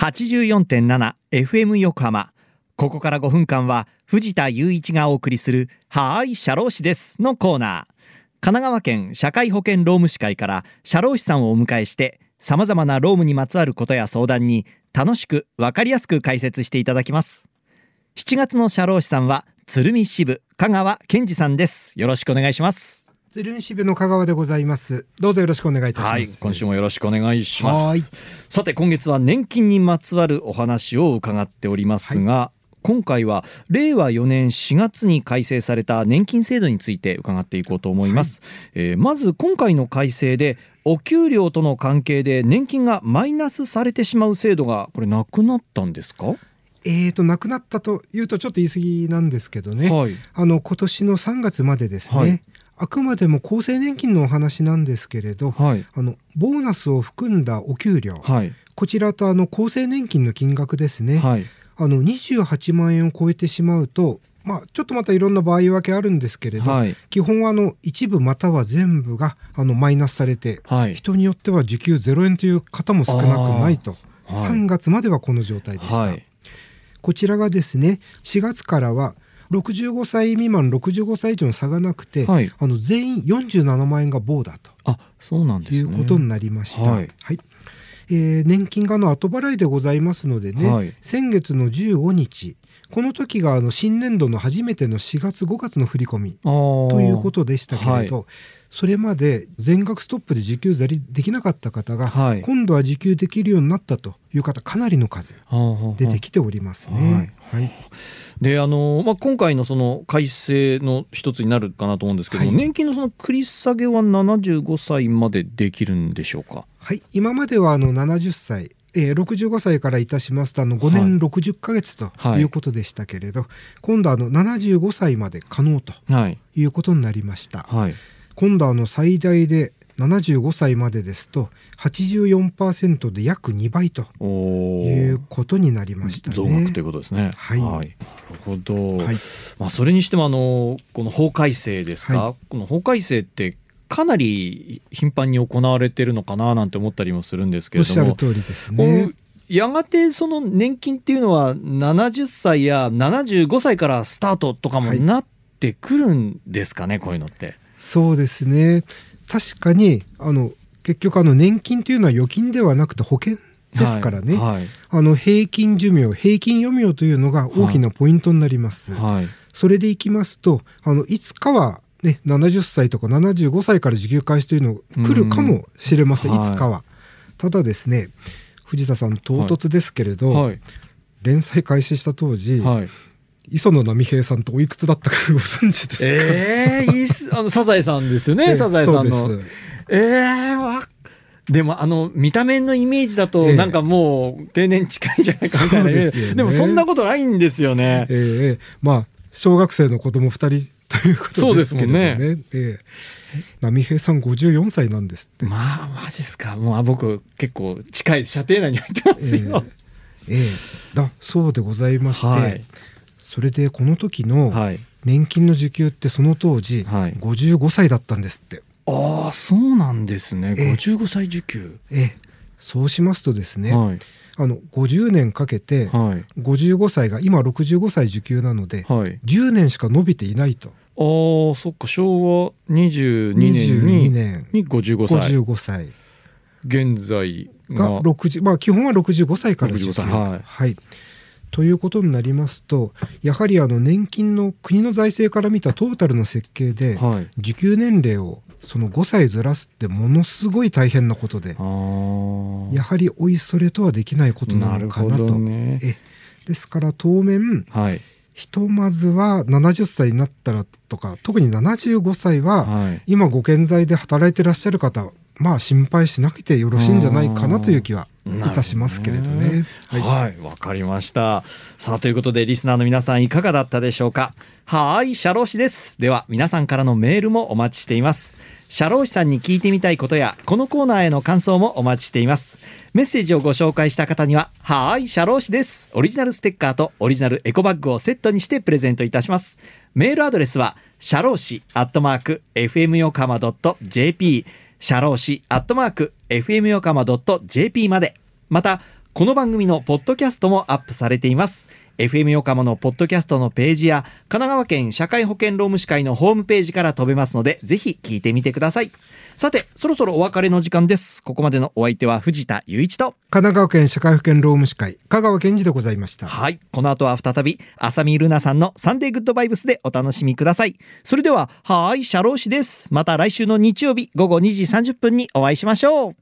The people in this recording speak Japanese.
84.7FM 横浜。ここから5分間は藤田雄一がお送りする「はーい社労士です」のコーナー。神奈川県社会保険労務士会から社労士さんをお迎えしてさまざまな労務にまつわることや相談に楽しく分かりやすく解説していただきます。7月の社労士さんは鶴見支部香川健二さんです。よろしくお願いします。鶴見支部の香川でございます。どうぞよろしくお願いいたします、はい、今週もよろしくお願いします。さて今月は年金にまつわるお話を伺っておりますが、はい。今回は令和4年4月に改正された年金制度について伺っていこうと思います、はい、えー、まず今回の改正でお給料との関係で年金がマイナスされてしまう制度がこれなくなったんですか？えーと、なくなったというとちょっと言い過ぎなんですけどね、はい、あの今年の3月までですね、はい、あくまでも厚生年金のお話なんですけれど、はい、あのボーナスを含んだお給料、こちらとあの厚生年金の金額ですね、あの28万円を超えてしまうとまあ、ちょっとまたいろんな場合分けあるんですけれど、はい、基本はあの一部または全部があのマイナスされて、はい、人によっては受給0円という方も少なくないと、はい、3月まではこの状態でした、こちらがですね4月からは65歳未満65歳以上の差がなくて、あの全員47万円が棒だと。あそうなんです、ね、いうことになりました。はい。えー、年金がの後払いでございますのでね、はい、先月の15日この時があの新年度の初めての4月5月の振り込みということでしたけれど、はい、それまで全額ストップで受給できなかった方が、はい、今度は受給できるようになったという方かなりの数出てきておりますね。はい、であのまあ、今回のその改正の一つになるかなと思うんですけども、年金のその繰り下げは75歳までできるんでしょうか？はい。今まではあの70歳えー、65歳からいたしますとあの5年60か月ということでしたけれど、はい、今度あの75歳まで可能ということになりました、はい、今度あの最大で75歳までですと84%で約2倍ということになりましたね。増額ということですね。はい。はい、なるほど。はい、まあそれにしてもあのこの法改正ですか、はい、この法改正ってかなり頻繁に行われてるのかな？なんて思ったりもするんですけれども。おっしゃる通りですね。やがてその年金っていうのは70歳や75歳からスタートとかもなってくるんですかね、はい、こういうのって。そうですね。確かにあの結局あの年金というのは預金ではなくて保険ですからね、はいはい、あの平均寿命平均余命というのが大きなポイントになります。それでいきますとあのいつかはね、70歳とか75歳から受給開始というの来るかもしれません、いつかは。ただですね藤田さん唐突ですけれど、はい。はい、連載開始した当時、はい、磯野波平さんとおいくつだったかご存知ですか？ええー、あのサザエさんですよね、サザエさんの。ええー、でもあの見た目のイメージだとなんかもう定年近いんじゃないかみたいな、でね、でもそんなことないんですよね。ええー、まあ小学生の子供2人ということですけどね。ねえ波平さん54歳なんですって。まあマジっすか。もう僕結構近い射程内に入ってますよ。えー、えー、だそうでございまして、はい、それでこの時の年金の受給ってその当時55歳だったんですって。ああそうなんですね。55歳受給。えー、そうしますとですね。はい。あの50年かけて55歳が今65歳受給なので、はい、10年しか伸びていないと。ああそっか。昭和22年年。に55歳 ,55 歳。現在が60まあ基本は65歳から受給。はい、はい、ということになりますとやはりあの年金の国の財政から見たトータルの設計で、はい、受給年齢をその5歳ずらすってものすごい大変なことでやはりおいそれとはできないことなのかなと。ね、えですから当面、はい、ひとまずは70歳になったらとか特に75歳は、今ご健在で働いてらっしゃる方まあ心配しなくてよろしいんじゃないかなという気はいたしますけれどね。はいわ、はい、かりました。さあということでリスナーの皆さんいかがだったでしょうか？はい社労士です。では皆さんからのメールもお待ちしています。社労士さんに聞いてみたいことやこのコーナーへの感想もお待ちしていますメッセージをご紹介した方にははい社労士ですオリジナルステッカーとオリジナルエコバッグをセットにしてプレゼントいたしますメールアドレスは社労士アットマーク FM 横浜 .jp 社労士アットマーク FM 横浜 .jp まで。またこの番組のポッドキャストもアップされています。FM 横浜のポッドキャストのページや神奈川県社会保険労務士会のホームページから飛べますのでぜひ聞いてみてください。さてそろそろお別れの時間です。ここまでのお相手は藤田雄一と神奈川県社会保険労務士会香川健二でございました。はい。この後は再び浅見ルナさんのサンデーグッドバイブスでお楽しみください。それでははいシャロー氏です。また来週の日曜日午後2時30分にお会いしましょう